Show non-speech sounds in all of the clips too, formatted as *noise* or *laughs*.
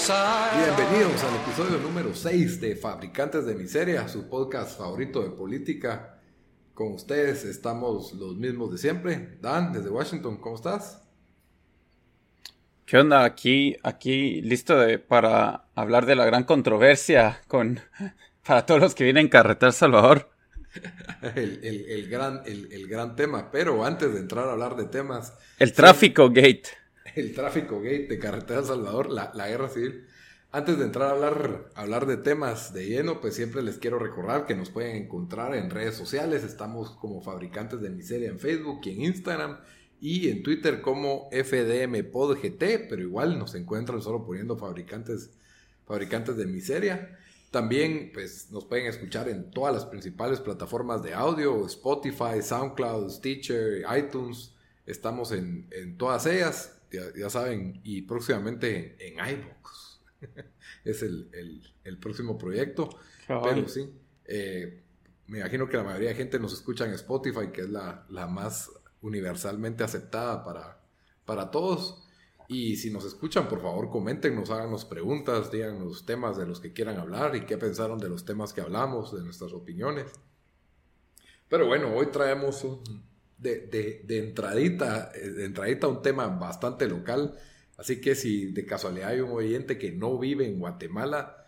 Bienvenidos al episodio número 6 de Fabricantes de Miseria, su podcast favorito de política. Con ustedes estamos los mismos de siempre. Dan, desde Washington, ¿cómo estás? ¿Qué onda? Aquí, aquí listo para hablar de la gran controversia con *laughs* para todos los que vienen a Carretera Salvador. *laughs* el, gran, el, gran tema, pero antes de entrar a hablar de temas... El tráfico gate. El tráfico gate de Carretera Salvador, la, guerra civil. Antes de entrar a hablar, hablar de temas de lleno, pues siempre les quiero recordar que nos pueden encontrar en redes sociales. Estamos como Fabricantes de Miseria en Facebook y en Instagram y en Twitter como FDMPodGT, pero igual nos encuentran solo poniendo Fabricantes, Fabricantes de Miseria. También pues, nos pueden escuchar en todas las principales plataformas de audio, Spotify, SoundCloud, Stitcher, iTunes. Estamos en, todas ellas, ya, saben, y próximamente en iVoox. *laughs* es el, próximo proyecto. Pero sí, eh, me imagino que la mayoría de gente nos escucha en Spotify, que es la, más universalmente aceptada para, para todos. Y si nos escuchan, por favor, coméntenos, háganos preguntas, díganos temas de los que quieran hablar y qué pensaron de los temas que hablamos, de nuestras opiniones. Pero bueno, hoy traemos de, de, entradita, eh, de entradita un tema bastante local. Así que si de casualidad hay un oyente que no vive en Guatemala,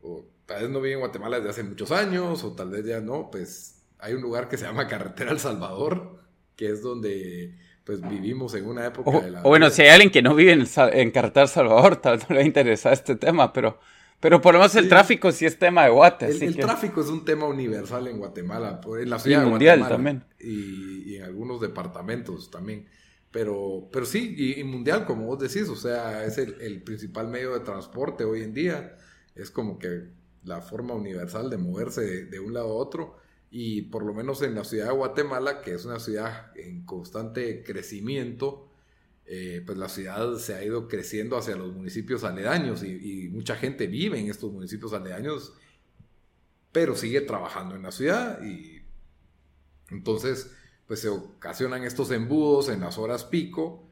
o tal vez no vive en Guatemala desde hace muchos años, o tal vez ya no, pues hay un lugar que se llama Carretera El Salvador, que es donde pues vivimos en una época o, de la... O bueno, si hay alguien que no vive en, en Carretera Salvador, tal vez no le interesa este tema, pero, pero por lo menos el tráfico sí es tema de Guate. El, tráfico es un tema universal en Guatemala, en la ciudad y mundial también. Y, en algunos departamentos también. Pero, pero sí, y, mundial, como vos decís, o sea, es el, principal medio de transporte hoy en día. Es como que la forma universal de moverse de, de un lado a otro y por lo menos en la ciudad de Guatemala, que es una ciudad en constante crecimiento, eh, pues la ciudad se ha ido creciendo hacia los municipios aledaños y, mucha gente vive en estos municipios aledaños, pero sigue trabajando en la ciudad y entonces pues se ocasionan estos embudos en las horas pico,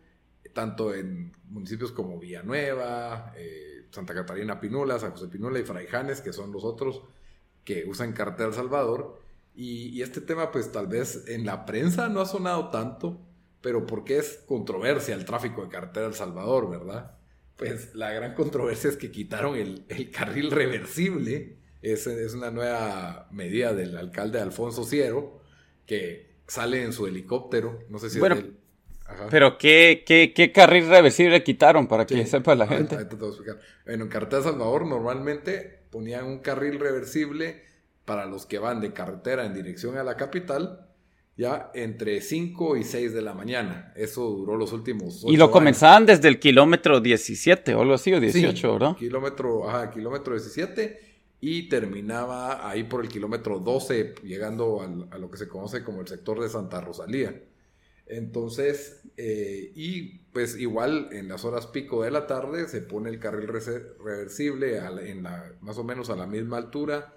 tanto en municipios como Villanueva, eh, Santa Catarina Pinula, San José Pinula y Fraijanes, que son los otros que usan cartel Salvador, y, este tema, pues tal vez en la prensa no ha sonado tanto, pero porque es controversia el tráfico de carretera El Salvador, ¿verdad? Pues la gran controversia es que quitaron el, carril reversible. Es, es, una nueva medida del alcalde Alfonso Ciero, que sale en su helicóptero. No sé si bueno, Pero ¿qué, ¿qué, carril reversible quitaron para que sepa la gente? Bueno, en Carretera Salvador normalmente ponían un carril reversible para los que van de carretera en dirección a la capital, ya entre 5 y 6 de la mañana. Eso duró los últimos Y lo comenzaban desde el kilómetro 17 o algo así, o 18, sí, ¿verdad? Kilómetro, ajá, kilómetro 17 y terminaba ahí por el kilómetro 12, llegando a lo que se conoce como el sector de Santa Rosalía. Entonces, eh, y pues igual en las horas pico de la tarde se pone el carril reversible en la, más o menos a la misma altura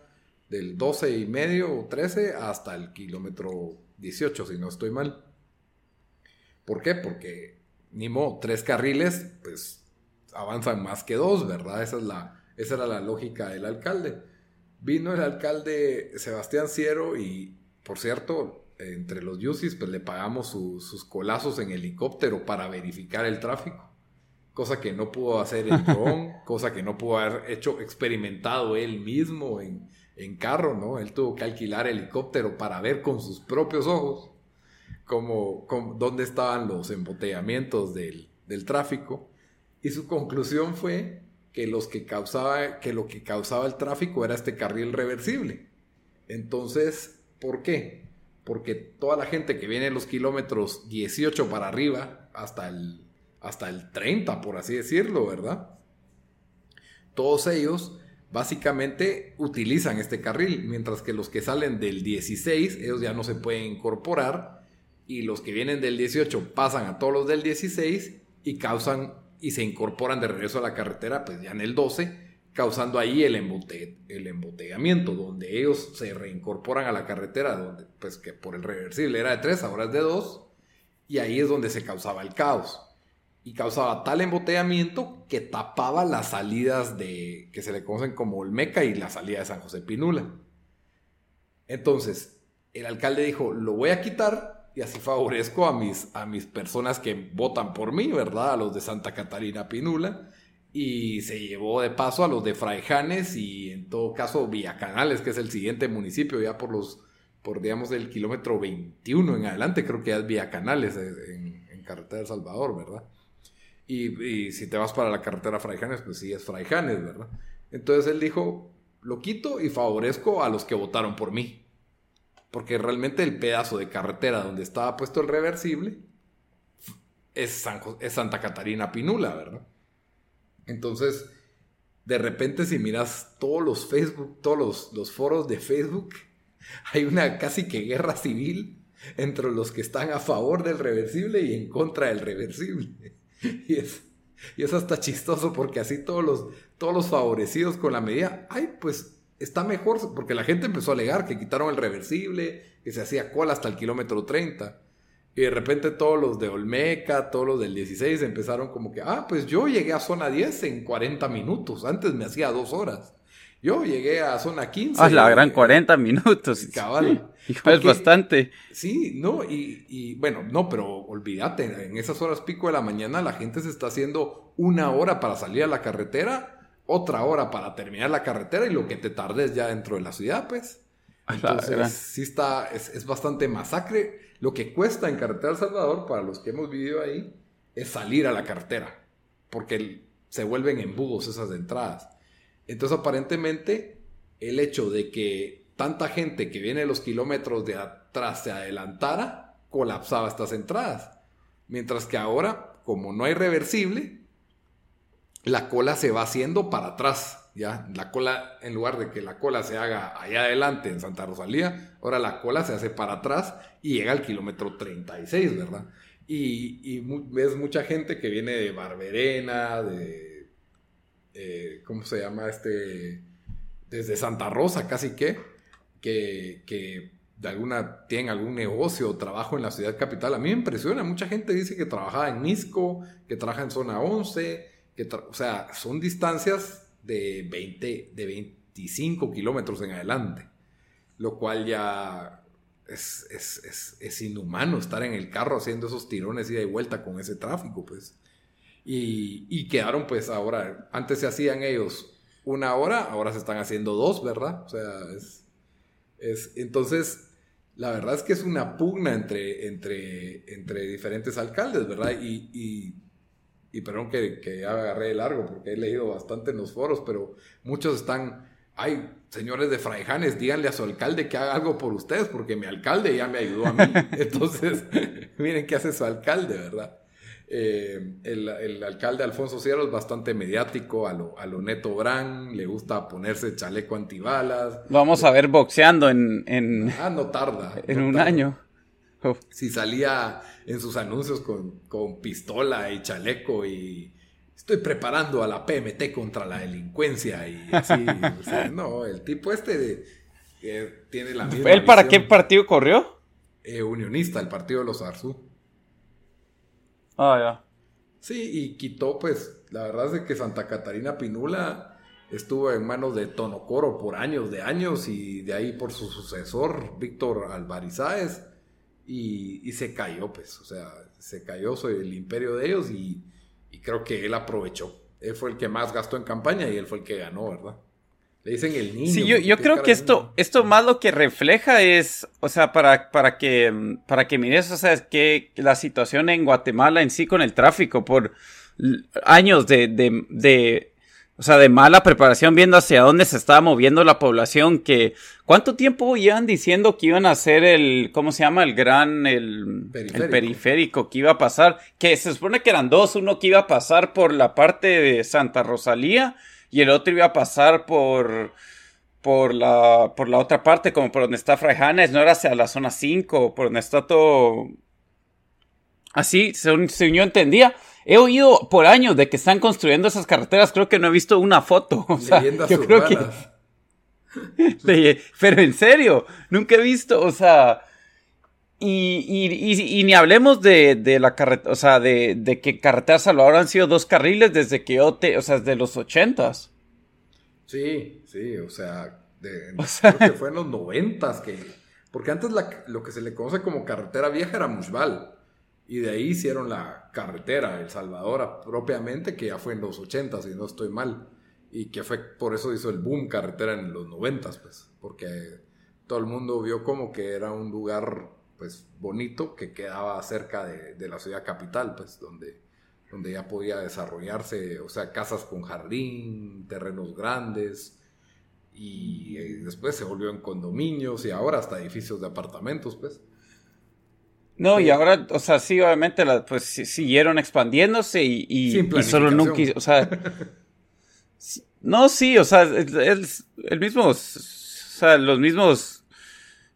del 12 y medio o 13 hasta el kilómetro 18, si no estoy mal. ¿Por qué? Porque ni modo, tres carriles, pues avanzan más que dos, ¿verdad? Esa, es la, esa era la lógica del alcalde. Vino el alcalde Sebastián Ciero y, por cierto, entre los Yusis, pues le pagamos sus colazos en helicóptero para verificar el tráfico. Cosa que no pudo hacer el dron, *laughs* cosa que no pudo haber hecho, experimentado él mismo en, en carro, ¿no? Él tuvo que alquilar helicóptero para ver con sus propios ojos cómo, dónde estaban los embotellamientos del, tráfico. Y su conclusión fue que, los que, causaba, que lo que causaba el tráfico era este carril reversible. Entonces, ¿por qué? Porque toda la gente que viene en los kilómetros 18 para arriba, hasta el, hasta el 30, por así decirlo, ¿verdad? Todos ellos básicamente utilizan este carril, mientras que los que salen del 16, ellos ya no se pueden incorporar, y los que vienen del 18 pasan a todos los del 16 y causan y se incorporan de regreso a la carretera, pues ya en el 12, causando ahí el, embote, el embotellamiento, donde ellos se reincorporan a la carretera, donde pues que por el reversible era de 3, ahora es de 2, y ahí es donde se causaba el caos. Y causaba tal embotellamiento que tapaba las salidas de que se le conocen como Olmeca y la salida de San José Pinula. Entonces, el alcalde dijo, lo voy a quitar y así favorezco a mis, a mis personas que votan por mí, ¿verdad? A los de Santa Catarina Pinula. Y se llevó de paso a los de Fraijanes y en todo caso Villacanales, que es el siguiente municipio, ya por los, por digamos el kilómetro 21 en adelante, creo que ya es Villacanales en, en Carretera de Salvador, ¿verdad? Y, si te vas para la carretera Fraijanes, pues sí es Fraijanes, ¿verdad? Entonces él dijo, lo quito y favorezco a los que votaron por mí. Porque realmente el pedazo de carretera donde estaba puesto el reversible es, es Santa Catarina Pinula, ¿verdad? Entonces, de repente si miras todos los Facebook, todos los, los foros de Facebook, *laughs* hay una casi que guerra civil entre los que están a favor del reversible y en contra del reversible. *laughs* y, es, y es hasta chistoso porque así todos los, todos los favorecidos con la medida, ay, pues está mejor, porque la gente empezó a alegar que quitaron el reversible, que se hacía cola hasta el kilómetro 30. Y de repente todos los de Olmeca, todos los del 16 empezaron como que, ah, pues yo llegué a zona 10 en 40 minutos, antes me hacía dos horas. Yo llegué a zona 15. Ah, la gran 40 minutos. Cabal. es bastante. Sí, no, y, bueno, no, pero olvídate, en esas horas pico de la mañana la gente se está haciendo una hora para salir a la carretera, otra hora para terminar la carretera y lo que te tardes ya dentro de la ciudad, pues. Entonces, sí está, es, es bastante masacre. Lo que cuesta en Carretera El Salvador, para los que hemos vivido ahí, es salir a la carretera, porque se vuelven embudos esas entradas. Entonces, aparentemente, el hecho de que tanta gente que viene los kilómetros de atrás se adelantara, colapsaba estas entradas. Mientras que ahora, como no hay reversible, la cola se va haciendo para atrás. ¿ya? La cola, en lugar de que la cola se haga allá adelante en Santa Rosalía, ahora la cola se hace para atrás y llega al kilómetro 36, ¿verdad? Y, ves mucha gente que viene de Barberena, de eh, ¿cómo se llama? Este, desde Santa Rosa casi que, que, de alguna, tienen algún negocio o trabajo en la ciudad capital. A mí me impresiona, mucha gente dice que trabajaba en Misco, que trabaja en zona 11, que o sea, son distancias de 20, de 25 kilómetros en adelante, lo cual ya es, es, inhumano estar en el carro haciendo esos tirones ida y vuelta con ese tráfico, pues. Y, quedaron pues ahora, antes se hacían ellos una hora, ahora se están haciendo dos, ¿verdad? O sea, es, es entonces, la verdad es que es una pugna entre, entre, entre diferentes alcaldes, ¿verdad? Y, y, y perdón que, que ya agarré largo porque he leído bastante en los foros, pero muchos están, ay, señores de Fraijanes, díganle a su alcalde que haga algo por ustedes, porque mi alcalde ya me ayudó a mí. *laughs* Entonces, *laughs* miren qué hace su alcalde, ¿verdad? Eh, el, alcalde Alfonso Sierra es bastante mediático, a lo, a lo Neto Brand, le gusta ponerse chaleco antibalas. Lo vamos a ver boxeando en... en ah, no tarda. *laughs* En un año. Si salía en sus anuncios con, con pistola y chaleco y estoy preparando a la PMT contra la delincuencia y así. *laughs* no, el tipo este de, tiene la misma. ¿Él para qué partido corrió? Eh, unionista, el partido de los Arzú. Ah, ya. Sí, y quitó, pues, la verdad es que Santa Catarina Pinula estuvo en manos de Tonocoro por años de años y de ahí por su sucesor, Víctor Alvarizáez, y, y se cayó, pues, o sea, se cayó sobre el imperio de ellos y, y creo que él aprovechó. Él fue el que más gastó en campaña y él fue el que ganó, ¿verdad? Le dicen el niño. Sí, yo, creo que esto, esto más lo que refleja es, o sea, para, para que, para que mires, o sea, es que la situación en Guatemala en sí con el tráfico por años de, de, de, o sea, de mala preparación viendo hacia dónde se estaba moviendo la población, que, ¿cuánto tiempo iban diciendo que iban a hacer el, ¿cómo se llama? El gran, el periférico. el periférico que iba a pasar, que se supone que eran dos, uno que iba a pasar por la parte de Santa Rosalía, y el otro iba a pasar por por la, por la otra parte, como por donde está Fraijanes, no era hacia la zona 5, por donde está todo así, según, yo entendía. He oído por años de que están construyendo esas carreteras, creo que no he visto una foto. *laughs* O sea, yo creo que... *laughs* Pero en serio, nunca he visto, o sea, y, ni hablemos de, la carretera, o sea, de, que Carretera Salvador han sido dos carriles desde que yo te, o sea, desde los ochentas. Sí, sí, o sea, *laughs* creo que fue en los noventas que, porque antes lo que se le conoce como carretera vieja era Mushbal, y de ahí hicieron la carretera El Salvador propiamente, que ya fue en los ochentas, y no estoy mal, y que fue, por eso hizo el boom carretera en los noventas, pues, porque todo el mundo vio como que era un lugar pues bonito que quedaba cerca de, la ciudad capital, pues donde, donde ya podía desarrollarse, o sea, casas con jardín, terrenos grandes, y, después se volvió en condominios y ahora hasta edificios de apartamentos, pues. No, y ahora, o sea, sí, obviamente, pues siguieron expandiéndose y, y, solo nunca, o sea, *laughs* no, sí, o sea, el mismo, o sea, los mismos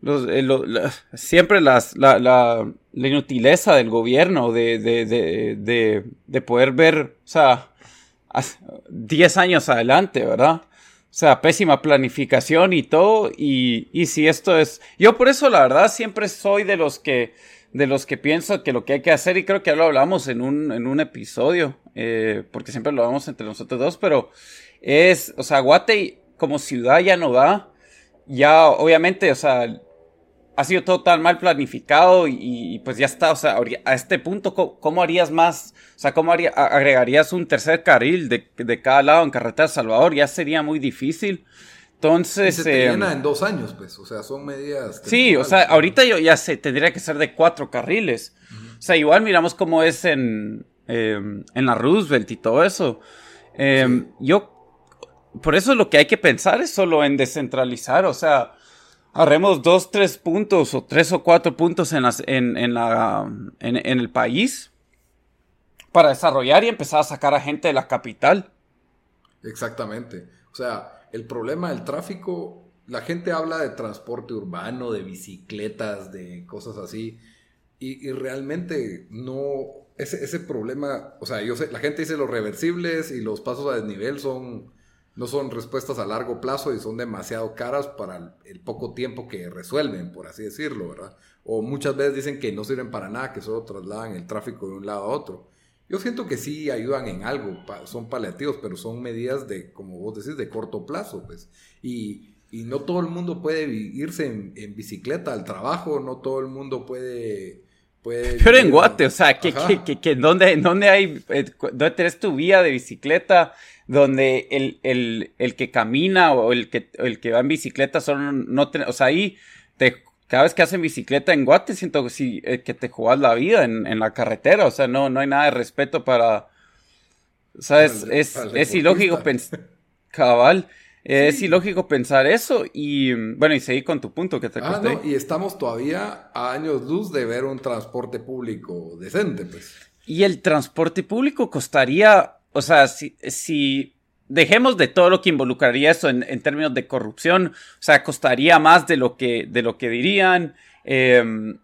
eh, siempre las, la, la, la, inutileza del gobierno de, de, de, de, poder ver, o sea, 10 años adelante, ¿verdad? O sea, pésima planificación y todo. Y, y si esto es. Yo por eso, la verdad, siempre soy de los que. De los que pienso que lo que hay que hacer, y creo que ya lo hablamos en un, en un episodio, eh, porque siempre lo hablamos entre nosotros dos, pero es, o sea, Guate como ciudad ya no da. Ya, obviamente, o sea, ha sido todo tan mal planificado y, pues ya está, o sea, a este punto, ¿cómo, harías más? O sea, ¿cómo haría, agregarías un tercer carril de, de, cada lado en Carretera Salvador? Ya sería muy difícil. Entonces... se te em, en dos años, pues, o sea, son medidas... Sí, o sea, ahorita yo ya sé, tendría que ser de cuatro carriles. O sea, igual miramos cómo es en, em, en la Roosevelt y todo eso. Em, yo, por eso lo que hay que pensar es solo en descentralizar, o sea Haremos dos, tres puntos o tres o cuatro puntos en, las, en, en, la, en, en el país para desarrollar y empezar a sacar a gente de la capital. Exactamente. O sea, el problema del tráfico, la gente habla de transporte urbano, de bicicletas, de cosas así, y, y realmente no, ese, ese, problema, o sea, yo sé, la gente dice los reversibles y los pasos a desnivel son no son respuestas a largo plazo y son demasiado caras para el poco tiempo que resuelven, por así decirlo, ¿verdad? O muchas veces dicen que no sirven para nada, que solo trasladan el tráfico de un lado a otro. Yo siento que sí ayudan en algo, son paliativos, pero son medidas de, como vos decís, de corto plazo, pues. Y, no todo el mundo puede irse en, bicicleta al trabajo, no todo el mundo puede... pero en Guate, o sea, que, que, ¿dónde, ¿dónde hay, eh, dónde tenés tu vía de bicicleta? donde el, el, el, que camina o el que, el que va en bicicleta son, no o sea, ahí te, cada vez que hacen bicicleta en Guate siento que, sí, eh, que te jugas la vida en, en, la carretera, o sea, no, no hay nada de respeto para, o sea, es, es, es ilógico pensar, cabal, es ilógico pensar eso y bueno, y seguir con tu punto que te ah, no, y estamos todavía a años luz de ver un transporte público decente, pues. Y el transporte público costaría o sea, si, si dejemos de todo lo que involucraría eso en, términos de corrupción, o sea, costaría más de lo que, de lo que dirían, em,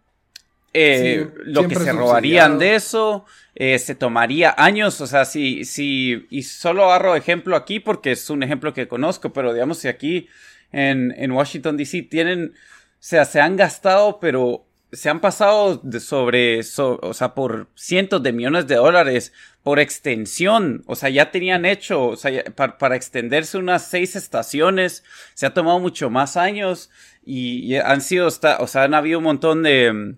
eh, lo que se robarían de eso, eh, se tomaría años, o sea, si, si, y solo agarro ejemplo aquí porque es un ejemplo que conozco, pero digamos, si aquí en, en Washington, D.C. tienen, o sea, se han gastado, pero se han pasado de sobre, o sea, por cientos de millones de dólares por extensión, o sea, ya tenían hecho, o sea, para, extenderse unas seis estaciones, se ha tomado mucho más años y, han sido, o sea, han habido un montón de,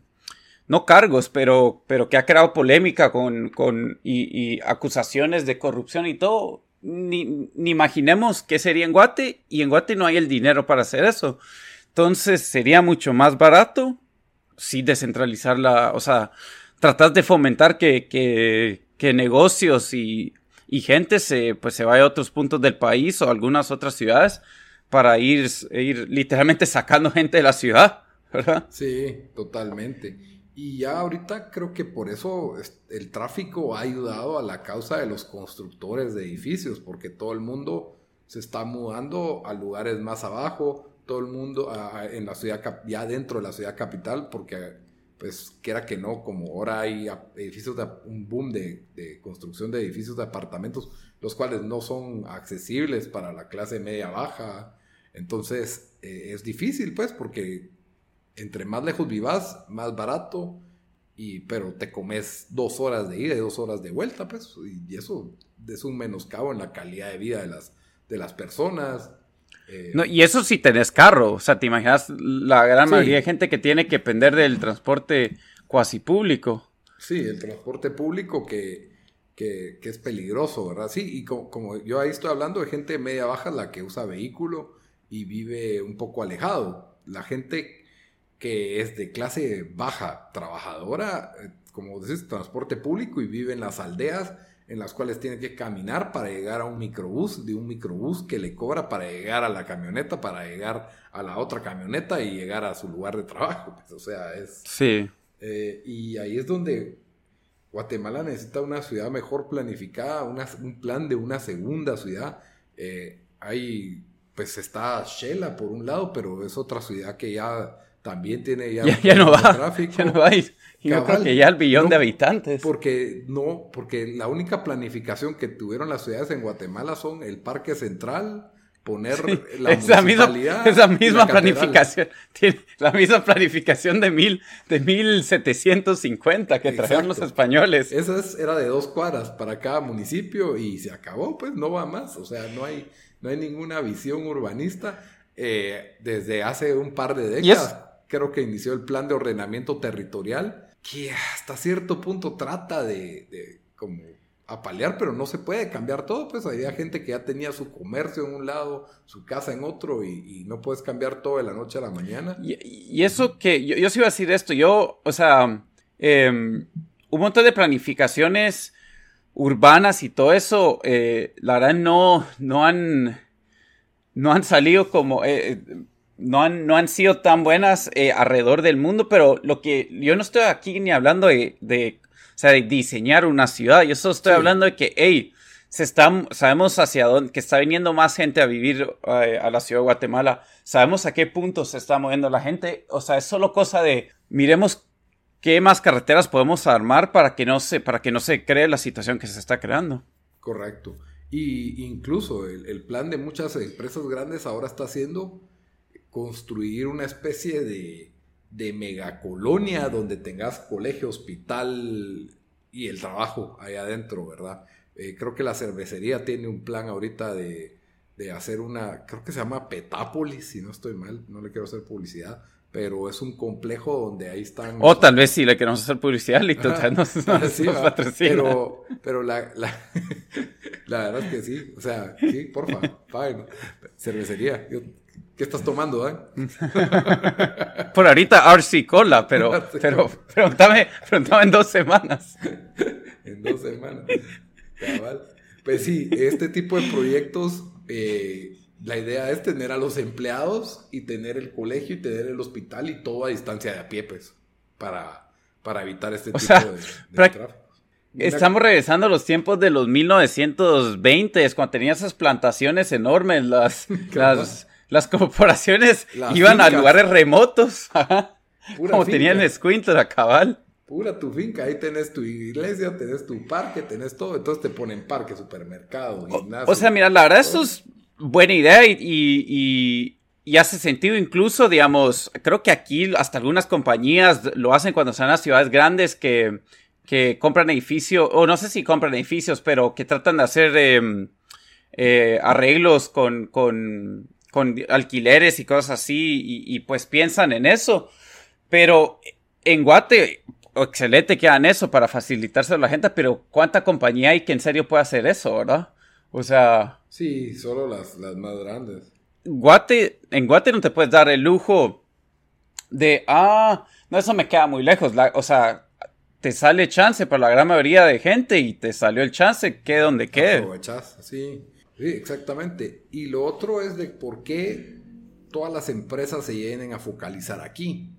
no cargos, pero, pero que ha creado polémica con, con y, acusaciones de corrupción y todo. Ni, ni imaginemos qué sería en Guate y en Guate no hay el dinero para hacer eso. Entonces sería mucho más barato, sí, descentralizar la, o sea, tratar de fomentar que, que, que negocios y, y gente se, pues se vaya a otros puntos del país o algunas otras ciudades para ir, ir literalmente sacando gente de la ciudad, ¿verdad? Sí, totalmente. Y ya ahorita creo que por eso el tráfico ha ayudado a la causa de los constructores de edificios, porque todo el mundo se está mudando a lugares más abajo, todo el mundo en la ciudad, ya dentro de la ciudad capital, porque pues quiera que no, como ahora hay edificios, de, un boom de, construcción de edificios de apartamentos, los cuales no son accesibles para la clase media baja. Entonces eh, es difícil, pues, porque entre más lejos vivas, más barato, y, pero te comes dos horas de ida y dos horas de vuelta, pues, y eso es un menoscabo en la calidad de vida de las, de las personas. Eh, no, y eso si tenés carro, o sea, te imaginas la gran mayoría de gente que tiene que depender del transporte cuasi público. Sí, el transporte público que, que, es peligroso, ¿verdad? Sí, y como, yo ahí estoy hablando de gente media baja, la que usa vehículo y vive un poco alejado. La gente que es de clase baja, trabajadora, eh, como decís, transporte público y vive en las aldeas, en las cuales tiene que caminar para llegar a un microbús, de un microbús que le cobra para llegar a la camioneta, para llegar a la otra camioneta y llegar a su lugar de trabajo. Pues, *laughs* o sea, es... Sí. Eh, y ahí es donde Guatemala necesita una ciudad mejor planificada, un plan de una segunda ciudad. Eh, ahí pues está Shela por un lado, pero es otra ciudad que ya también tiene ya, *laughs* ya, no va, tráfico. Ya no va. Y yo creo que ya el billón de habitantes. Porque no, porque la única planificación que tuvieron las ciudades en Guatemala son el Parque Central, poner la esa misma, esa misma planificación, tiene la misma planificación de mil, de 1750 que trajeron los españoles. Esa era de dos cuadras para cada municipio y se acabó, pues no va más. O sea, no hay, no hay ninguna visión urbanista. Eh, desde hace un par de décadas, creo que inició el plan de ordenamiento territorial que hasta cierto punto trata de, como apalear, pero no se puede cambiar todo, pues había gente que ya tenía su comercio en un lado, su casa en otro, y, no puedes cambiar todo de la noche a la mañana. Y, eso que, yo, yo sí iba a decir esto, yo, o sea, em, un montón de planificaciones urbanas y todo eso, eh, la verdad no, no han, no han salido como, eh, no han, no han sido tan buenas eh, alrededor del mundo, pero lo que yo no estoy aquí ni hablando de, de o sea, de diseñar una ciudad, yo solo estoy hablando de que, hey, se está, sabemos hacia dónde, que está viniendo más gente a vivir eh, a la ciudad de Guatemala, sabemos a qué punto se está moviendo la gente, o sea, es solo cosa de, miremos qué más carreteras podemos armar para que no se, para que no se cree la situación que se está creando. Correcto. Y incluso el, el plan de muchas empresas grandes ahora está haciendo construir una especie de, de megacolonia donde tengas colegio, hospital y el trabajo ahí adentro, ¿verdad? Eh, creo que la cervecería tiene un plan ahorita de, de, hacer una, creo que se llama Petápolis, si no estoy mal, no le quiero hacer publicidad, pero es un complejo donde ahí están... O tal vez sí le queremos hacer publicidad, y no, *laughs* sí, Pero, pero la, la, *laughs* la, verdad es que sí, o sea, sí, porfa, paguen. Cervecería, yo ¿Qué estás tomando, eh? *laughs* Por ahorita RC Cola, pero, *laughs* pero pregúntame, en dos semanas. *laughs* en dos semanas. Pues sí, este tipo de proyectos, eh, la idea es tener a los empleados y tener el colegio y tener el hospital y todo a distancia de a pie, pues, para, para evitar este tipo de, tráfico. Estamos regresando a los tiempos de los 1920, cuando tenía esas plantaciones enormes, las, las, las corporaciones *laughs* iban a lugares remotos. *laughs* como tenían escuintos a cabal. Pura tu finca, ahí tenés tu iglesia, tenés tu parque, tenés todo, entonces te ponen parque, supermercado, gimnasio. O, sea, mira, la verdad, esto es buena idea y, y, hace sentido incluso, digamos, creo que aquí hasta algunas compañías lo hacen cuando están a ciudades grandes que, que compran edificios, o no sé si compran edificios, pero que tratan de hacer em, eh, arreglos con, con con alquileres y cosas así, y, pues piensan en eso. Pero en Guate, excelente que hagan eso para facilitarse a la gente, pero ¿cuánta compañía hay que en serio puede hacer eso, verdad? O sea... Sí, solo las, las más grandes. Guate, en Guate no te puedes dar el lujo de, ah, no, eso me queda muy lejos. o sea, te sale chance para la gran mayoría de gente y te salió el chance, que donde quede. Aprovechas, sí. Sí, exactamente. Y lo otro es de por qué todas las empresas se vienen a focalizar aquí.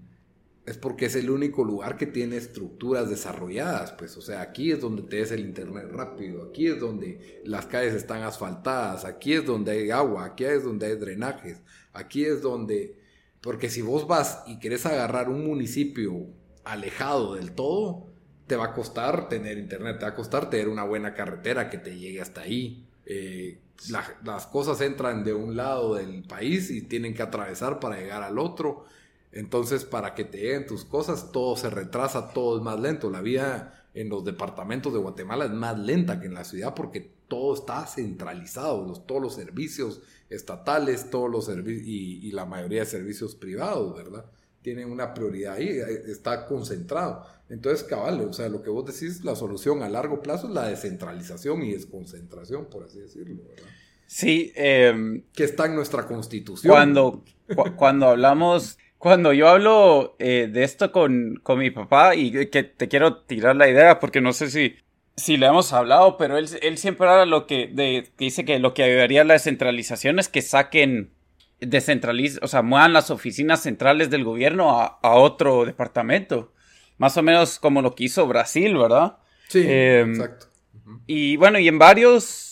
Es porque es el único lugar que tiene estructuras desarrolladas, pues, o sea, aquí es donde te es el internet rápido, aquí es donde las calles están asfaltadas, aquí es donde hay agua, aquí es donde hay drenajes, aquí es donde, porque si vos vas y querés agarrar un municipio alejado del todo, te va a costar tener internet, te va a costar tener una buena carretera que te llegue hasta ahí. Eh, las cosas entran de un lado del país y tienen que atravesar para llegar al otro. Entonces, para que te lleguen tus cosas, todo se retrasa, todo es más lento. La vida en los departamentos de Guatemala es más lenta que en la ciudad porque todo está centralizado, todos los servicios estatales, todos los servicios y, la mayoría de servicios privados, ¿verdad? Tienen una prioridad ahí, eh, está concentrado. Entonces, cabal, o sea, lo que vos decís, la solución a largo plazo es la descentralización y desconcentración, por así decirlo, ¿verdad? Sí. Em, que está en nuestra constitución. Cuando, cuando hablamos cuando yo hablo eh, de esto con, con, mi papá y que te quiero tirar la idea porque no sé si, si le hemos hablado, pero él, él siempre habla lo que, de, dice que lo que ayudaría a la descentralización es que saquen, descentralicen, o sea, muevan las oficinas centrales del gobierno a, a, otro departamento. Más o menos como lo que hizo Brasil, ¿verdad? Sí, em, exacto. Y bueno, y en varios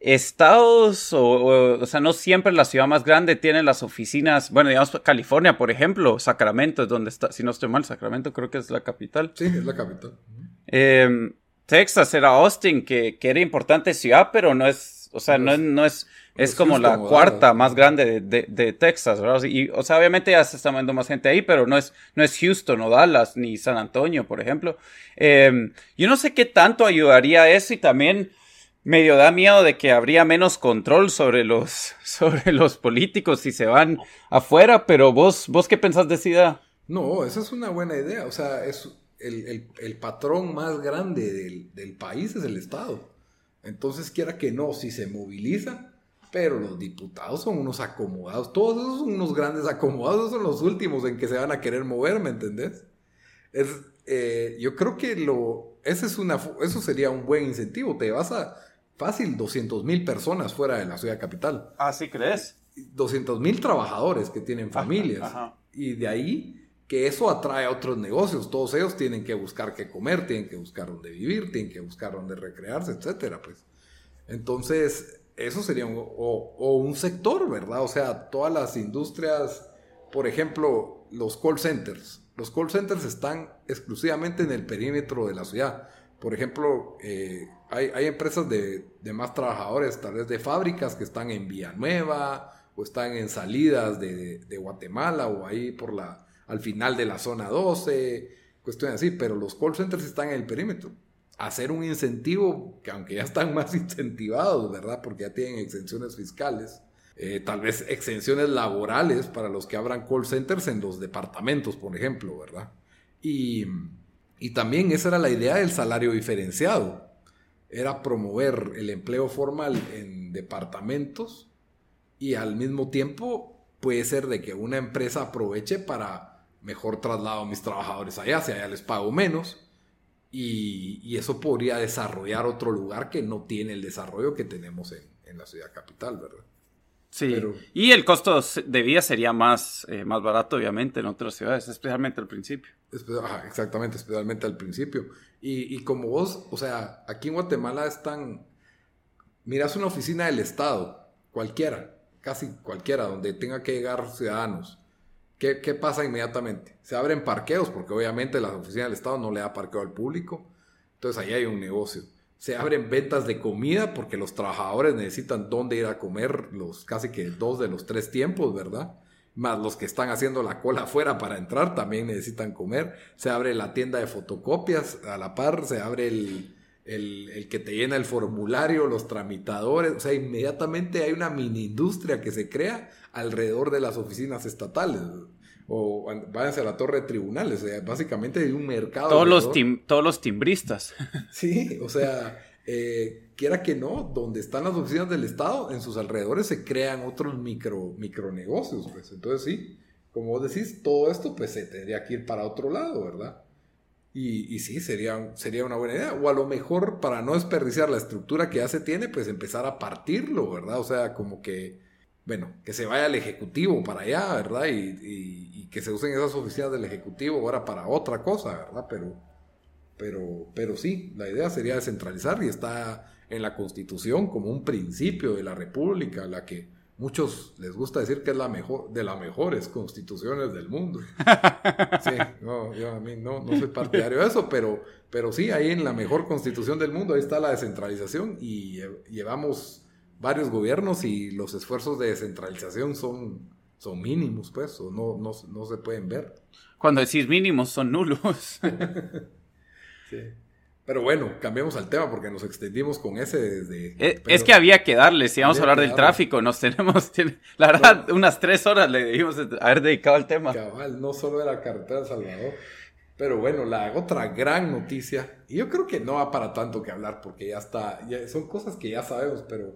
estados, o, o, sea, no siempre la ciudad más grande tiene las oficinas, bueno, digamos California, por ejemplo, Sacramento es donde está, si no estoy mal, Sacramento creo que es la capital. Sí, es la capital. Em, Texas era Austin, que, que, era importante ciudad, pero no es, o sea, no, es, no es, es como la cuarta más grande de, de, Texas, ¿verdad? Y, o sea, obviamente ya se está moviendo más gente ahí, pero no es, no es Houston o Dallas, ni San Antonio, por ejemplo. Eh, yo no sé qué tanto ayudaría eso y también medio da miedo de que habría menos control sobre los, *laughs* sobre los políticos si se van afuera, pero vos, vos qué pensás de esa No, esa es una buena idea. O sea, es el, el, patrón más grande del, del, país es el Estado. Entonces, quiera que no, si se moviliza, pero los diputados son unos acomodados. Todos esos son unos grandes acomodados, son los últimos en que se van a querer mover, ¿me entendés? Es, eh, yo creo que lo, ese es una, eso sería un buen incentivo. Te vas a fácil 200 mil personas fuera de la ciudad capital. ¿Ah, sí crees? 200 mil trabajadores que tienen familias. Y de ahí que eso atrae a otros negocios. Todos ellos tienen que buscar qué comer, tienen que buscar dónde vivir, tienen que buscar dónde recrearse, etcétera, pues. Entonces, eso sería un, o, un sector, ¿verdad? O sea, todas las industrias, por ejemplo, los call centers. Los call centers están exclusivamente en el perímetro de la ciudad. Por ejemplo, eh, hay, empresas de, más trabajadores, tal vez de fábricas que están en Villanueva o están en salidas de, Guatemala o ahí por la, al final de la zona 12, cuestiones así, pero los call centers están en el perímetro. Hacer un incentivo, que aunque ya están más *laughs* incentivados, ¿verdad? Porque ya tienen exenciones fiscales, eh, tal vez exenciones laborales para los que abran call centers en los departamentos, por ejemplo, ¿verdad? Y, y también esa era la idea del salario diferenciado era promover el empleo formal en departamentos y al mismo tiempo puede ser de que una empresa aproveche para mejor traslado a mis trabajadores allá, si allá les pago menos y, eso podría desarrollar otro lugar que no tiene el desarrollo que tenemos en, la ciudad capital, ¿verdad? Sí, y el costo de vida sería más, eh, más barato, obviamente, en otras ciudades, especialmente al principio. exactamente, especialmente al principio. Y, como vos, o sea, aquí en Guatemala están, miras una oficina del Estado, cualquiera, casi cualquiera, donde tenga que llegar ciudadanos. ¿Qué, ¿Qué, pasa inmediatamente? Se abren parqueos, porque obviamente la oficina del Estado no le da parqueo al público. Entonces ahí hay un negocio. Se abren ventas de comida, porque los trabajadores necesitan dónde ir a comer los casi que dos de los tres tiempos, ¿verdad? más los que están haciendo la cola afuera para entrar también necesitan comer. Se abre la tienda de fotocopias a la par, se abre el, el, que te llena el formulario, los tramitadores, o sea, inmediatamente hay una mini industria que se crea alrededor de las oficinas estatales. O váyanse a la torre de tribunales, o sea, básicamente hay un mercado. Todos, los, todos los timbristas. *laughs* Sí, o sea, eh, quiera que no, donde están las oficinas del Estado, en sus alrededores se crean otros micro, micronegocios, pues. Entonces sí, como vos decís, todo esto pues se tendría que ir para otro lado, ¿verdad? Y, y, sí, sería, sería una buena idea. O a lo mejor, para no desperdiciar la estructura que ya se tiene, pues empezar a partirlo, ¿verdad? O sea, como que, bueno, que se vaya al Ejecutivo para allá, ¿verdad? Y, y que se usen esas oficinas del Ejecutivo ahora para otra cosa, ¿verdad? Pero pero, pero sí, la idea sería descentralizar y está en la Constitución como un principio de la República, la que muchos les gusta decir que es la mejor de las mejores constituciones del mundo. *laughs* Sí, no, yo a mí no, no soy partidario de eso, pero, pero sí, ahí en la mejor constitución del mundo, ahí está la descentralización y llevamos varios gobiernos y los esfuerzos de descentralización son son mínimos, pues, o no, no, no se pueden ver. Cuando decís mínimos, son nulos. *laughs* sí. Pero bueno, cambiamos al tema porque nos extendimos con ese desde... Eh, es, que había que darle, si vamos a hablar del tráfico, nos tenemos, *laughs* la verdad, unas tres horas le debimos haber dedicado al tema. Cabal, no solo era carretera de Salvador. Pero bueno, la otra gran noticia, y yo creo que no va para tanto que hablar porque ya está, ya, son cosas que ya sabemos, pero,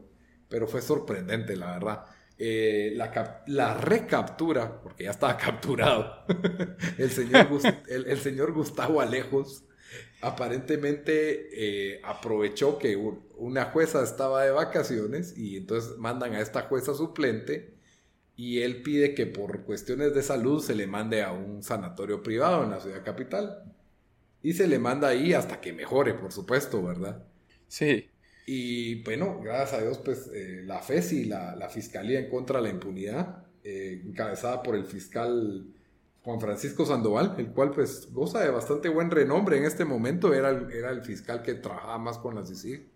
pero fue sorprendente, la verdad. Eh, la, la, recaptura, porque ya estaba *laughs* capturado, *laughs* el, señor *laughs* el, señor Gustavo Alejos aparentemente eh, aprovechó que una jueza estaba de vacaciones y entonces mandan a esta jueza suplente y él pide que por cuestiones de salud se le mande a un sanatorio privado en la ciudad capital. Y se le manda ahí hasta que mejore, por supuesto, ¿verdad? Sí. Y bueno, gracias a Dios, pues eh, la FESI, la, la Fiscalía en contra de la impunidad, eh, encabezada por el fiscal Juan Francisco Sandoval, el cual pues goza de bastante buen renombre en este momento, era el, era el fiscal que trabajaba más con las CICIG,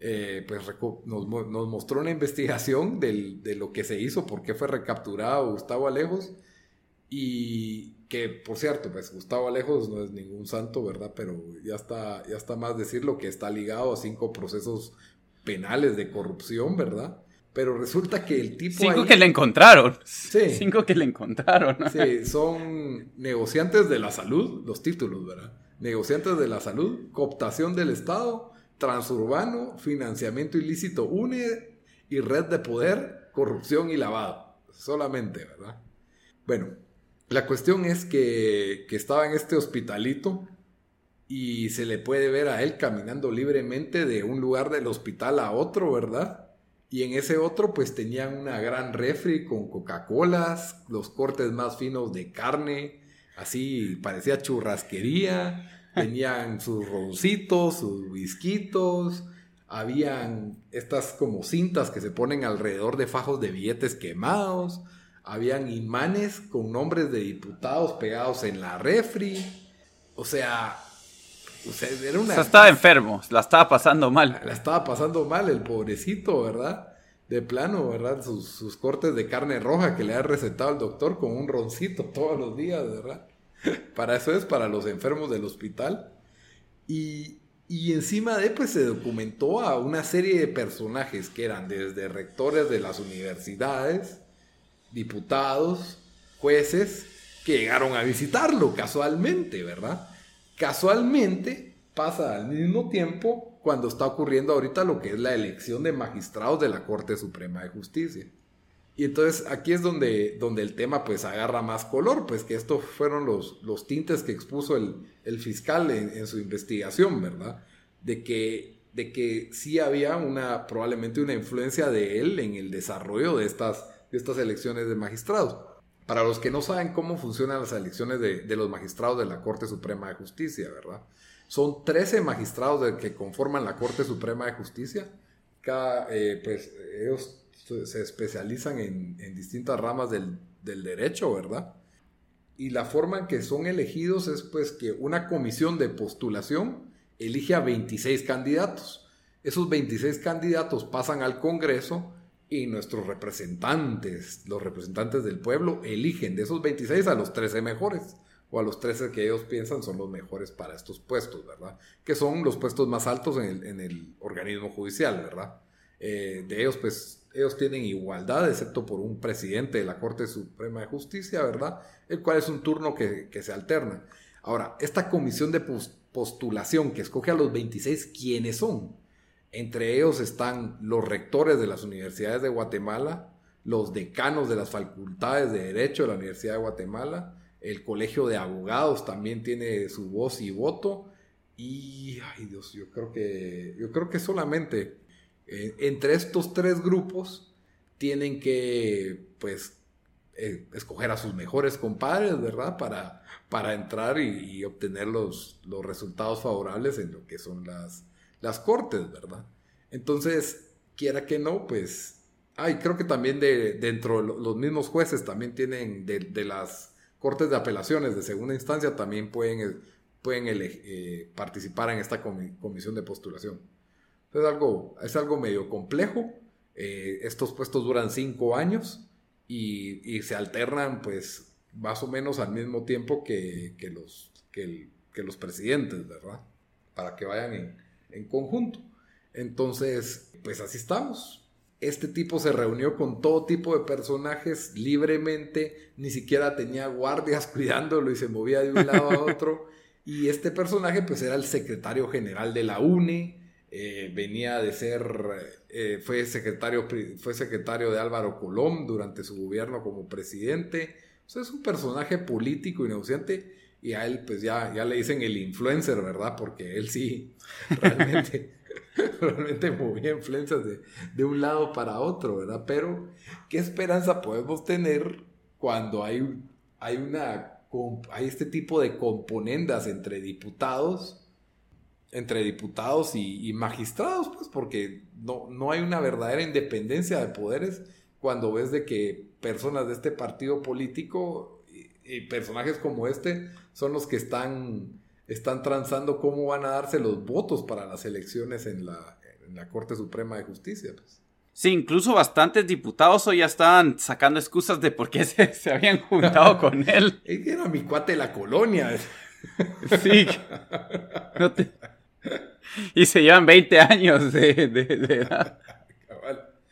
eh, pues nos, nos, mostró una investigación del, de lo que se hizo, por qué fue recapturado Gustavo Alejos y que por cierto, pues Gustavo Alejos no es ningún santo, ¿verdad? Pero ya está, ya está más decirlo que está ligado a cinco procesos penales de corrupción, ¿verdad? Pero resulta que el tipo. Cinco que le encontraron. Sí. Cinco que le encontraron. *laughs* Sí, son negociantes de la salud, los títulos, ¿verdad? Negociantes de la salud, cooptación del Estado, transurbano, financiamiento ilícito UNE y red de poder, corrupción y lavado. Solamente, ¿verdad? Bueno, la cuestión es que, estaba en este hospitalito y se le puede ver a él caminando libremente de un lugar del hospital a otro, ¿verdad? Y en ese otro pues tenían una gran refri con Coca-Colas, los cortes más finos de carne, así parecía churrasquería, *laughs* tenían sus roncitos, sus whiskitos, habían estas como cintas que se ponen alrededor de fajos de billetes quemados, habían imanes con nombres de diputados pegados en la refri. O sea, o sea era una... O sea, estaba enfermo, la estaba pasando mal. La estaba pasando mal el pobrecito, ¿verdad? De plano, ¿verdad? Sus, cortes de carne roja que le ha recetado el doctor con un roncito todos los días, ¿verdad? *laughs* Para eso es para los enfermos del hospital. Y, y encima de, pues se documentó a una serie de personajes que eran desde rectores de las universidades, diputados, jueces que llegaron a visitarlo casualmente, ¿verdad? Casualmente pasa al mismo tiempo cuando está ocurriendo ahorita lo que es la elección de magistrados de la Corte Suprema de Justicia. Y entonces aquí es donde, donde el tema pues agarra más color, pues que estos fueron los, los tintes que expuso el, fiscal en, en, su investigación, ¿verdad? De que, de que sí había una, probablemente una influencia de él en el desarrollo de estas de estas elecciones de magistrados. Para los que no saben cómo funcionan las elecciones de, los magistrados de la Corte Suprema de Justicia, ¿verdad? Son 13 magistrados de, que conforman la Corte Suprema de Justicia. Cada, eh, pues ellos se especializan en, distintas ramas del, del, derecho, ¿verdad? Y la forma en que son elegidos es pues que una comisión de postulación elige a 26 candidatos. Esos 26 candidatos pasan al Congreso y nuestros representantes, los representantes del pueblo, eligen de esos 26 a los 13 mejores o a los 13 que ellos piensan son los mejores para estos puestos, ¿verdad? Que son los puestos más altos en el, organismo judicial, ¿verdad? Eh, de ellos, pues, ellos tienen igualdad, excepto por un presidente de la Corte Suprema de Justicia, ¿verdad? El cual es un turno que, que se alterna. Ahora, esta comisión de postulación que escoge a los 26, ¿quiénes son? Entre ellos están los rectores de las universidades de Guatemala, los decanos de las facultades de Derecho de la Universidad de Guatemala, el Colegio de Abogados también tiene su voz y voto. Y, ay Dios, yo creo que, yo creo que solamente eh, entre estos tres grupos tienen que, pues, eh, escoger a sus mejores compadres, ¿verdad? Para, para entrar y, obtener los, los resultados favorables en lo que son las, las cortes, ¿verdad? Entonces, quiera que no, pues, ay, creo que también de, dentro de los mismos jueces también tienen, de, las cortes de apelaciones de segunda instancia, también pueden, eh, pueden eh, participar en esta comisión de postulación. Es algo, es algo medio complejo. Eh, estos puestos duran cinco años y, se alternan pues más o menos al mismo tiempo que, los, que, los presidentes, ¿verdad? Para que vayan en, en conjunto. Entonces, pues así estamos. Este tipo se reunió con todo tipo de personajes libremente, ni siquiera tenía guardias *laughs* cuidándolo y se movía de un lado a otro. Y este personaje pues era el secretario general de la UNE, eh, venía de ser, eh, fue, secretario, fue secretario de Álvaro Colón durante su gobierno como presidente. O sea, es un personaje político y negociante y a él pues ya, ya le dicen el influencer, ¿verdad? Porque él sí *laughs* realmente, *laughs* realmente movía influencias de, de un lado para otro, ¿verdad? Pero, ¿qué esperanza podemos tener cuando hay, hay, una, hay este tipo de componendas entre diputados? entre diputados y, magistrados, pues porque no, no hay una verdadera independencia de poderes cuando ves de que personas de este partido político y, personajes como este son los que están, están transando cómo van a darse los votos para las elecciones en la, en la Corte Suprema de Justicia. Pues. Sí, incluso bastantes diputados hoy ya estaban sacando excusas de por qué *laughs* se, se habían juntado *laughs* con él. Era mi cuate de la colonia. *laughs* Sí. No te y se llevan 20 años de, edad.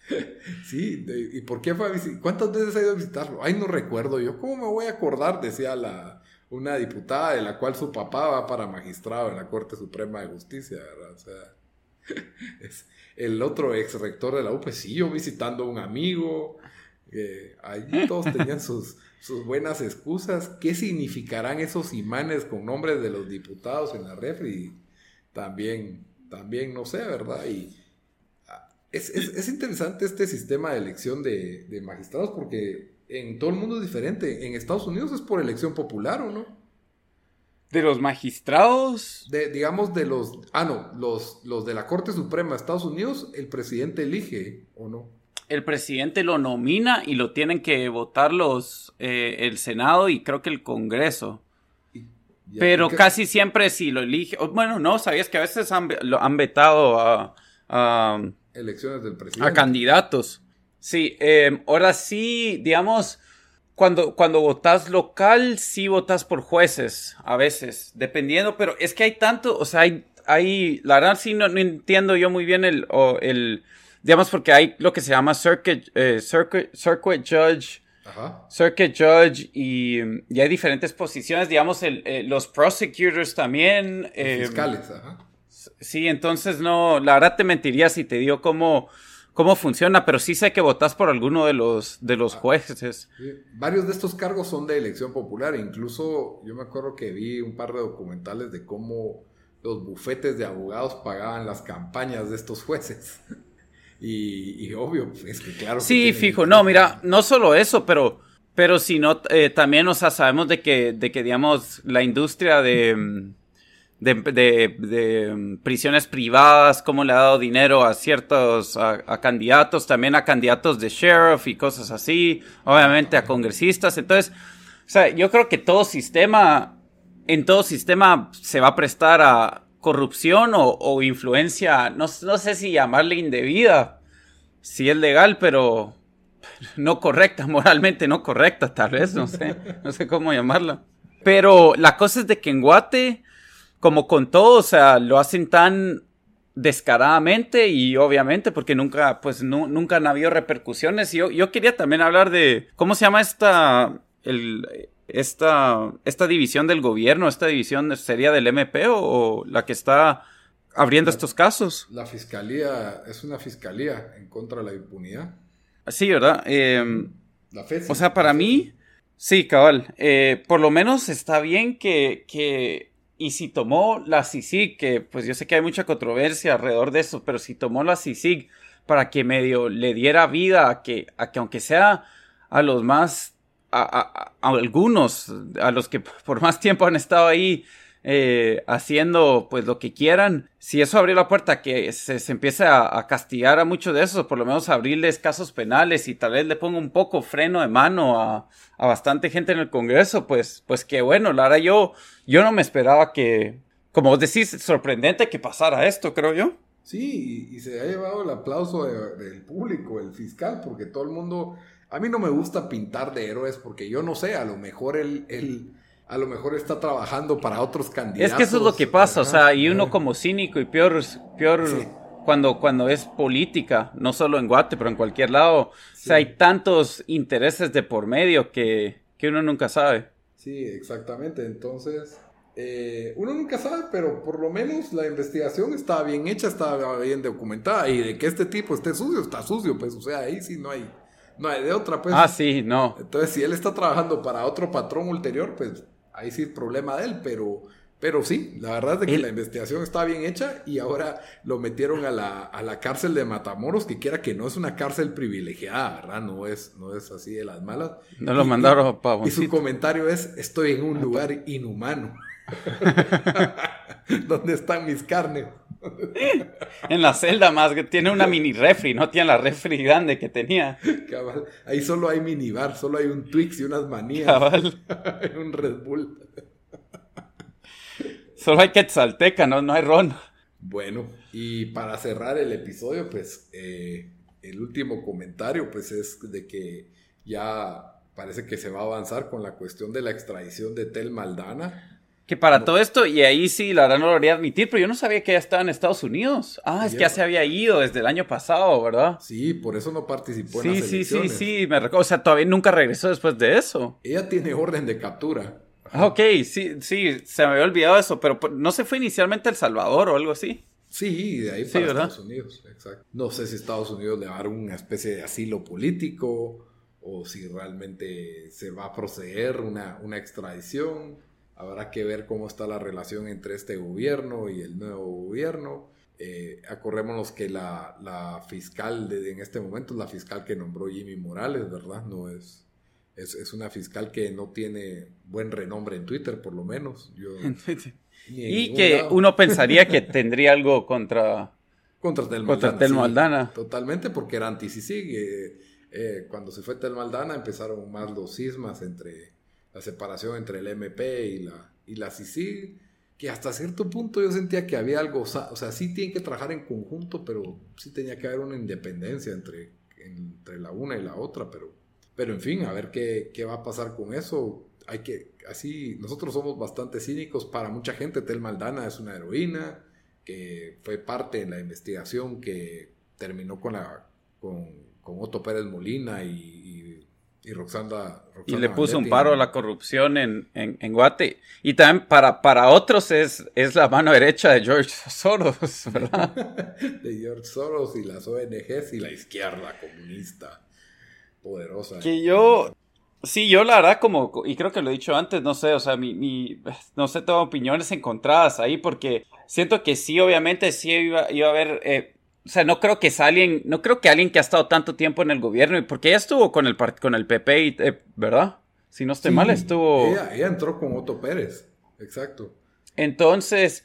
*laughs* Sí, ¿y por qué fue a visitar? ¿Cuántas veces ha ido a visitarlo? Ay, no recuerdo yo. ¿Cómo me voy a acordar? Decía la, una diputada de la cual su papá va para magistrado en la Corte Suprema de Justicia, ¿verdad? O sea, *laughs* es el otro ex rector de la UP, sí, yo visitando a un amigo. allí todos tenían *laughs* sus, sus buenas excusas. ¿Qué significarán esos imanes con nombres de los diputados en la refri? también, también no sé, ¿verdad? Y ah, es, interesante este sistema de elección de, magistrados porque en todo el mundo es diferente. En Estados Unidos es por elección popular, ¿o no? ¿De los magistrados? De, digamos, de los. Ah, no, los, los de la Corte Suprema de Estados Unidos, el presidente elige, ¿o no? El presidente lo nomina y lo tienen que votar los, eh, el Senado y creo que el Congreso. Pero casi siempre si lo elige. Bueno, no, sabías que a veces han, lo han vetado a, Elecciones del presidente. A candidatos. Sí, em, ahora sí, digamos, cuando, cuando votas local, sí votas por jueces, a veces, dependiendo, pero es que hay tanto, o sea, hay, hay la verdad sí no, entiendo yo muy bien el, el, digamos, porque hay lo que se llama circuit, eh, circuit, circuit judge Circuit Judge y, hay diferentes posiciones, digamos, eh, los prosecutors también. Eh, fiscales, ajá. Sí, entonces no, la verdad te mentiría si te dio cómo, cómo funciona, pero sí sé que votas por alguno de los, de los ah, jueces. Varios de estos cargos son de elección popular, incluso yo me acuerdo que vi un par de documentales de cómo los bufetes de abogados pagaban las campañas de estos jueces. *laughs* Y, obvio, es que claro. Sí, fijo, no, mira, no solo eso, pero, pero si no, eh, también, o sea, sabemos de que, de que, digamos, la industria de, de, de, prisiones privadas, cómo le ha dado dinero a ciertos, a, candidatos, también a candidatos de sheriff y cosas así, obviamente a congresistas. Entonces, o sea, yo creo que todo sistema, en todo sistema se va a prestar a, corrupción o, influencia, no, sé si llamarle indebida, si es legal, pero *laughs* no correcta, *laughs* moralmente no correcta, tal vez, no sé, no sé cómo llamarla. Pero la cosa es de que en Guate, como con todo, o sea, lo hacen tan descaradamente y obviamente porque nunca, pues nunca han habido repercusiones. Yo, yo quería también hablar de, ¿cómo se llama esta, el, esta, esta división del gobierno, esta división sería del MP o, la que está abriendo estos casos? La fiscalía es una fiscalía en contra de la impunidad. Sí, ¿verdad? Em, la o sea, para mí, sí, cabal. Eh, por lo menos está bien que, que, y si tomó la CICIG, que pues yo sé que hay mucha controversia alrededor de eso, pero si tomó la CICIG para que medio le diera vida a que, a que aunque sea a los más a, algunos, a los que *laughs* por más tiempo han estado ahí eh, haciendo pues lo que quieran, si eso abrió la puerta que se, empiece a, castigar a muchos de esos, por lo menos abrirles casos penales y tal vez le ponga un poco freno de mano a, bastante gente en el Congreso, pues, pues que bueno, la verdad yo, yo no me esperaba que, como vos decís, sorprendente que pasara esto, creo yo. Sí, y, se ha llevado el aplauso del público, el fiscal, porque todo el mundo a mí no me gusta pintar de héroes porque yo no sé, a lo mejor él, a lo mejor está trabajando para otros candidatos. Es que eso es lo que pasa, o sea, y uno como cínico y peor, peor cuando, cuando es política, no solo en Guate, pero en cualquier lado, o sea, hay tantos intereses de por medio que, que uno nunca sabe. Sí, exactamente, entonces... Eh, uno nunca sabe, pero por lo menos la investigación estaba bien hecha, estaba bien documentada. Y de que este tipo esté sucio, está sucio, pues, o sea, ahí sí no hay, no hay de otra, pues. Ah, sí, no. Entonces, si él está trabajando para otro patrón ulterior, pues ahí sí el problema de él, pero, pero sí, la verdad es que la investigación estaba bien hecha y ahora lo metieron a la, a la cárcel de Matamoros, que quiera que no es una cárcel privilegiada, ¿verdad? No es, no es así de las malas. No lo mandaron para Y su comentario es, estoy en un lugar inhumano. *laughs* ¿Dónde están mis carnes? En la celda más que tiene una mini refri, no tiene la refri grande que tenía. Ahí solo hay minibar, solo hay un Twix y unas manías. Cabal. *laughs* un Red Bull. Solo hay Quetzalteca, no, no hay ron. Bueno, y para cerrar el episodio, pues eh, el último comentario, pues es de que ya parece que se va a avanzar con la cuestión de la extradición de Tel Maldana que para todo esto, y ahí sí, la verdad no lo debería admitir, pero yo no sabía que ya estaba en Estados Unidos. Ah, es que ya se había ido desde el año pasado, ¿verdad? Sí, por eso no participó en las Sí, sí, sí, me recuerdo. O sea, todavía nunca regresó después de eso. Ella tiene orden de captura. Ah, ok, sí, sí, se me había olvidado eso, pero ¿no se fue inicialmente a El Salvador o algo así? Sí, de ahí para Estados Unidos, exacto. No sé si Estados Unidos le va a dar una especie de asilo político o si realmente se va a proceder una, una extradición. Habrá que ver cómo está la relación entre este gobierno y el nuevo gobierno. Eh, acordémonos que la, fiscal de, en este momento es la fiscal que nombró Jimmy Morales, ¿verdad? No es, es, una fiscal que no tiene buen renombre en Twitter, por lo menos. *laughs* y que uno pensaría que tendría algo contra, *laughs* contra Tel totalmente, porque era anti eh, eh, cuando se fue Tel Maldana empezaron más los cismas entre la separación entre el MP y la, y la CICIG, que hasta cierto punto yo sentía que había algo, o sea, sí tienen que trabajar en conjunto, pero sí tenía que haber una independencia entre, entre la una y la otra, pero, pero en fin, a ver qué, qué va a pasar con eso. Hay que, así, nosotros somos bastante cínicos, para mucha gente Tel Maldana es una heroína, que fue parte en la investigación que terminó con la con, con Otto Pérez Molina y y Roxanda, y le puso un paro a la corrupción en, en, Guate. Y también para, para otros es, es la mano derecha de George *laughs* Soros, ¿verdad? *laughs* de George Soros y las ONGs y la izquierda comunista poderosa. Que yo, sí, yo la verdad como, y creo que lo he dicho antes, no sé, o sea, mi, mi no sé, tengo opiniones encontradas ahí porque siento que sí, obviamente sí iba, iba a haber... Eh, o sea, no creo que es alguien, no creo que alguien que ha estado tanto tiempo en el gobierno, y porque ella estuvo con el, con el PP, eh, ¿verdad? Si no estoy mal, estuvo... Ella, entró con Otto Pérez, exacto. Entonces,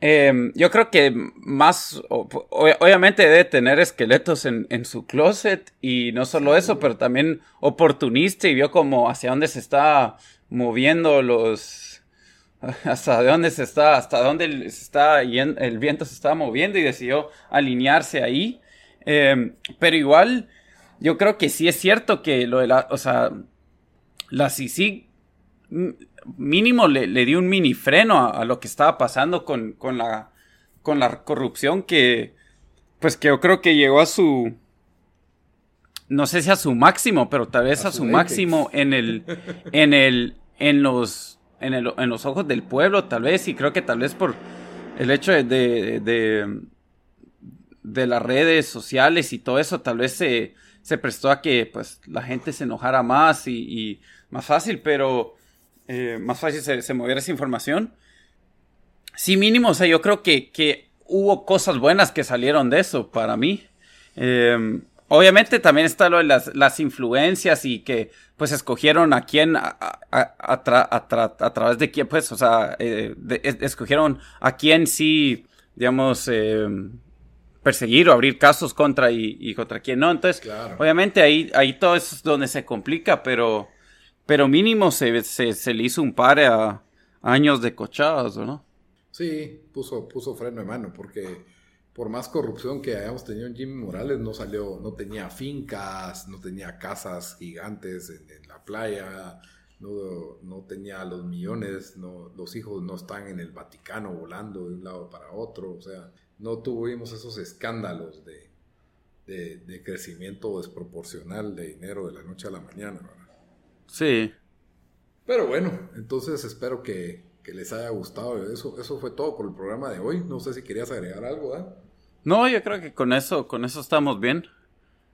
em, yo creo que más, obviamente debe tener esqueletos en, en, su closet, y no solo eso, pero también oportunista y vio como hacia dónde se está moviendo los *laughs* hasta dónde se está, hasta dónde se está el viento se estaba moviendo y decidió alinearse ahí. Em, pero igual, yo creo que sí es cierto que lo de la, o sea, la CICIG mínimo le, dio un mini freno a, lo que estaba pasando con, con, la, con la corrupción que, pues que yo creo que llegó a su, no sé si a su máximo, pero tal vez a, su, máximo en el, en el, en los en, los ojos del pueblo, tal vez, y creo que tal vez por el hecho de, de, de, las redes sociales y todo eso, tal vez se, se, prestó a que pues la gente se enojara más y, más fácil, pero eh, más fácil se, moviera esa información. Sí, mínimo, o sea, yo creo que, que hubo cosas buenas que salieron de eso para mí. Eh, Obviamente también está lo de las, las influencias y que pues escogieron a quién, a, a, través de quién, pues, o sea, eh, escogieron a quién sí, digamos, eh, perseguir o abrir casos contra y, contra quién no. Entonces, obviamente ahí, ahí todo eso es donde se complica, pero, pero mínimo se, se, le hizo un par a años de cochadas, ¿no? Sí, puso, puso freno de mano porque por más corrupción que hayamos tenido en Jimmy Morales, no salió, no tenía fincas, no tenía casas gigantes en, la playa, no, no, tenía los millones, no, los hijos no están en el Vaticano volando de un lado para otro, o sea, no tuvimos esos escándalos de, de, crecimiento desproporcional de dinero de la noche a la mañana. Sí. Pero bueno, entonces espero que, que, les haya gustado. Eso, eso fue todo por el programa de hoy. No sé si querías agregar algo, ¿eh? No, yo creo que con eso, con eso estamos bien.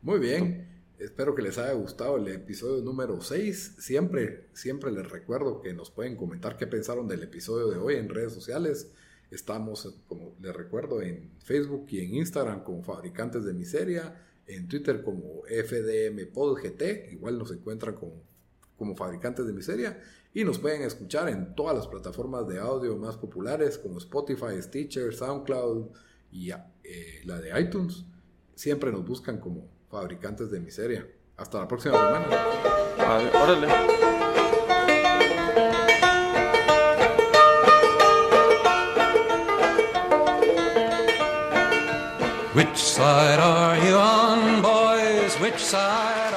Muy bien. Espero que les haya gustado el episodio número 6. Siempre, siempre les recuerdo que nos pueden comentar qué pensaron del episodio de hoy en redes sociales. Estamos, como les recuerdo, en Facebook y en Instagram como Fabricantes de Miseria, en Twitter como FDM PodGT, igual nos encuentran como, como Fabricantes de Miseria, y nos pueden escuchar en todas las plataformas de audio más populares como Spotify, Stitcher, SoundCloud, y eh, la de iTunes, siempre nos buscan como fabricantes de miseria. Hasta la próxima semana. órale. Which side are you on, boys? Which side